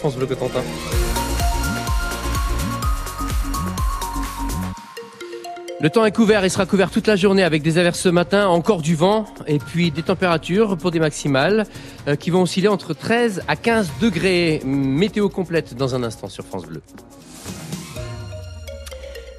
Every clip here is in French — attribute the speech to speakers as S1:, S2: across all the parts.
S1: France Bleu Cotentin. Le temps est couvert, il sera couvert toute la journée avec des averses ce matin, encore du vent et puis des températures pour des maximales euh, qui vont osciller entre 13 à 15 degrés. Météo complète dans un instant sur France Bleu.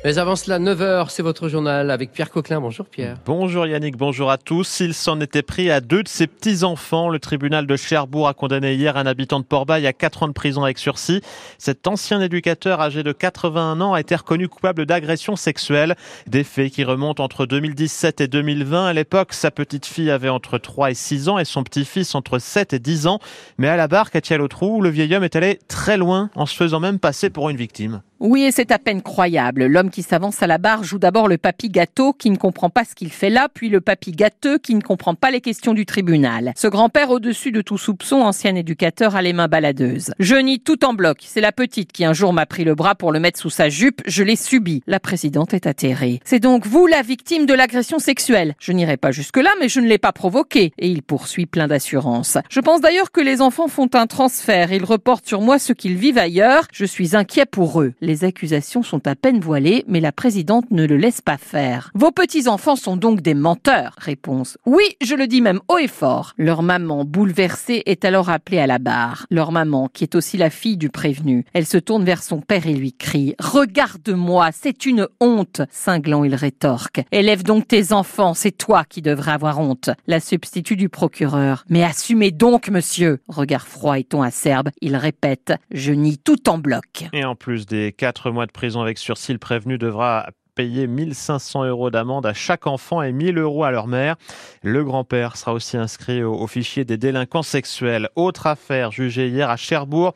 S1: Mais avant cela, 9h, c'est votre journal avec Pierre Coquelin. Bonjour Pierre.
S2: Bonjour Yannick, bonjour à tous. Il s'en était pris à deux de ses petits-enfants. Le tribunal de Cherbourg a condamné hier un habitant de Port-Bail à 4 ans de prison avec sursis. Cet ancien éducateur âgé de 81 ans a été reconnu coupable d'agression sexuelle. Des faits qui remontent entre 2017 et 2020. À l'époque, sa petite fille avait entre 3 et 6 ans et son petit-fils entre 7 et 10 ans. Mais à la barre, Katia Lotrou, le vieil homme est allé très loin en se faisant même passer pour une victime.
S3: Oui, et c'est à peine croyable. L'homme qui s'avance à la barre joue d'abord le papy gâteau qui ne comprend pas ce qu'il fait là, puis le papy gâteux qui ne comprend pas les questions du tribunal. Ce grand-père au-dessus de tout soupçon, ancien éducateur, a les mains baladeuses. Je nie tout en bloc. C'est la petite qui un jour m'a pris le bras pour le mettre sous sa jupe. Je l'ai subi. La présidente est atterrée. C'est donc vous la victime de l'agression sexuelle. Je n'irai pas jusque-là, mais je ne l'ai pas provoqué. Et il poursuit plein d'assurance. Je pense d'ailleurs que les enfants font un transfert. Ils reportent sur moi ce qu'ils vivent ailleurs. Je suis inquiet pour eux. Accusations sont à peine voilées, mais la présidente ne le laisse pas faire. Vos petits-enfants sont donc des menteurs. Réponse. Oui, je le dis même haut et fort. Leur maman, bouleversée, est alors appelée à la barre. Leur maman, qui est aussi la fille du prévenu. Elle se tourne vers son père et lui crie Regarde-moi, c'est une honte. Cinglant, il rétorque. Élève donc tes enfants, c'est toi qui devrais avoir honte. La substitut du procureur. Mais assumez donc, monsieur. Regard froid et ton acerbe, il répète Je nie tout en bloc.
S2: Et en plus des quatre mois de prison avec sursis, le prévenu devra payer 1500 euros d'amende à chaque enfant et 1000 euros à leur mère. Le grand-père sera aussi inscrit au, fichier des délinquants sexuels. Autre affaire jugée hier à Cherbourg,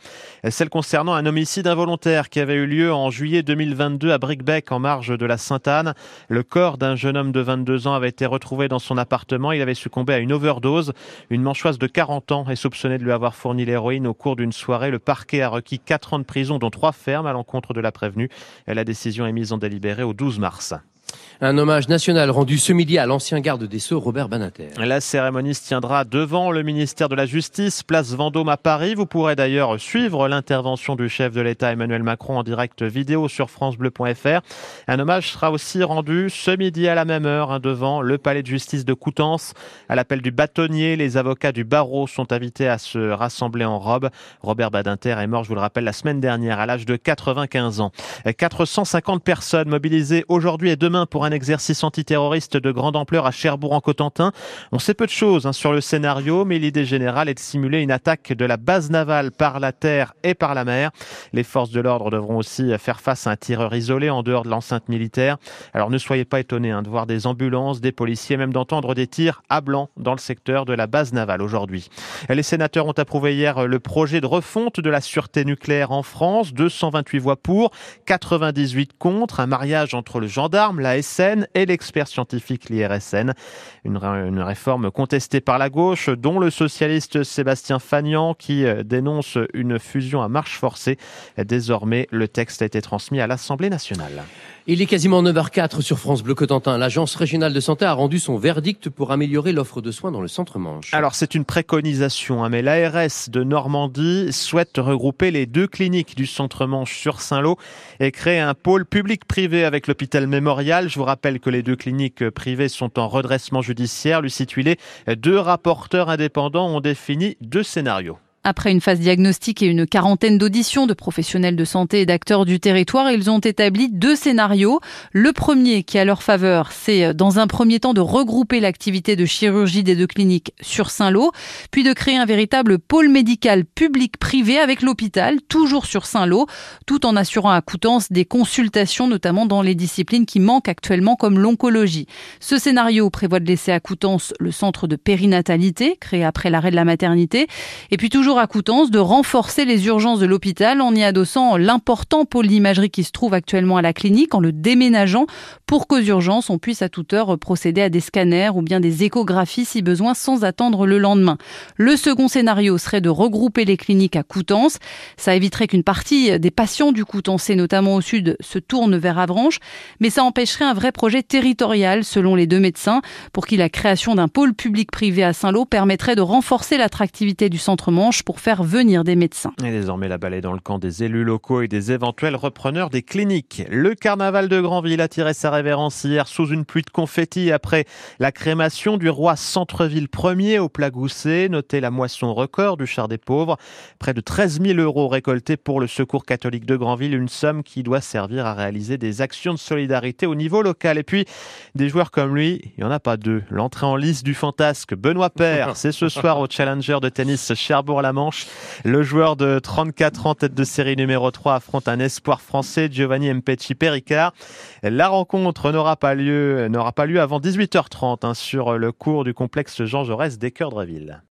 S2: celle concernant un homicide involontaire qui avait eu lieu en juillet 2022 à Bricbec en marge de la Sainte-Anne. Le corps d'un jeune homme de 22 ans avait été retrouvé dans son appartement. Il avait succombé à une overdose. Une manchoise de 40 ans est soupçonnée de lui avoir fourni l'héroïne au cours d'une soirée. Le parquet a requis 4 ans de prison, dont 3 fermes à l'encontre de la prévenue. La décision est mise en délibéré au 12 mars.
S1: Un hommage national rendu ce midi à l'ancien garde des Sceaux, Robert Banater.
S2: La cérémonie se tiendra devant le ministère de la Justice, place Vendôme à Paris. Vous pourrez d'ailleurs suivre l'intervention du chef de l'État Emmanuel Macron en direct vidéo sur francebleu.fr. Un hommage sera aussi rendu ce midi à la même heure hein, devant le palais de justice de Coutances. À l'appel du bâtonnier, les avocats du barreau sont invités à se rassembler en robe. Robert Badinter est mort, je vous le rappelle, la semaine dernière à l'âge de 95 ans. 450 personnes mobilisées aujourd'hui et demain pour un exercice antiterroriste de grande ampleur à Cherbourg en Cotentin. On sait peu de choses hein, sur le scénario, mais l'idée générale est de simuler une attaque de la base navale par la terre et par la mer. Les forces de l'ordre devront aussi faire face à un tireur isolé en dehors de l'enceinte militaire. Alors ne soyez pas étonnés hein, de voir des ambulances, des policiers, même d'entendre des tirs à blanc dans le secteur de la base navale aujourd'hui. Les sénateurs ont approuvé hier le projet de refonte de la sûreté nucléaire en France. 228 voix pour, 98 contre, un mariage entre le gendarme, la SN et l'expert scientifique l'IRSN. Une, une, réforme contestée par la gauche, dont le socialiste Sébastien Fagnan qui euh, dénonce une fusion à marche forcée. Désormais, le texte a été transmis à l'Assemblée nationale.
S1: Il est quasiment 9h04 sur France Bleu Cotentin. L'Agence régionale de santé a rendu son verdict pour améliorer l'offre de soins dans le centre-manche.
S2: Alors c'est une préconisation, hein, mais l'ARS de Normandie souhaite regrouper les deux cliniques du centre-manche sur Saint-Lô et créer un pôle public-privé avec l'hôpital mémorial. Je vous rappelle que les deux cliniques privées sont en redressement judiciaire. Lui situé, deux rapporteurs indépendants ont défini deux scénarios.
S4: Après une phase diagnostique et une quarantaine d'auditions de professionnels de santé et d'acteurs du territoire, ils ont établi deux scénarios. Le premier, qui a leur faveur, c'est dans un premier temps de regrouper l'activité de chirurgie des deux cliniques sur Saint-Lô, puis de créer un véritable pôle médical public-privé avec l'hôpital, toujours sur Saint-Lô, tout en assurant à Coutances des consultations, notamment dans les disciplines qui manquent actuellement comme l'oncologie. Ce scénario prévoit de laisser à Coutances le centre de périnatalité, créé après l'arrêt de la maternité, et puis toujours à Coutances de renforcer les urgences de l'hôpital en y adossant l'important pôle d'imagerie qui se trouve actuellement à la clinique, en le déménageant pour qu'aux urgences, on puisse à toute heure procéder à des scanners ou bien des échographies si besoin sans attendre le lendemain. Le second scénario serait de regrouper les cliniques à Coutances. Ça éviterait qu'une partie des patients du Coutancé, notamment au sud, se tournent vers Avranches, mais ça empêcherait un vrai projet territorial, selon les deux médecins, pour qui la création d'un pôle public-privé à Saint-Lô permettrait de renforcer l'attractivité du centre-manche pour faire venir des médecins.
S2: Et désormais, la balle est dans le camp des élus locaux et des éventuels repreneurs des cliniques. Le carnaval de Granville a tiré sa révérence hier sous une pluie de confettis après la crémation du roi Centreville premier au plat goussé. Notez la moisson record du char des pauvres. Près de 13 000 euros récoltés pour le Secours catholique de Granville, une somme qui doit servir à réaliser des actions de solidarité au niveau local. Et puis, des joueurs comme lui, il n'y en a pas deux. L'entrée en lice du fantasque Benoît Père, c'est ce soir au Challenger de tennis Cherbourg-la-Manche. Le joueur de 34 ans, tête de série numéro 3, affronte un espoir français, Giovanni Mpecci Pericard. La rencontre n'aura pas lieu, n'aura pas lieu avant 18h30 hein, sur le cours du complexe Jean Jaurès des Cœurs de Ville.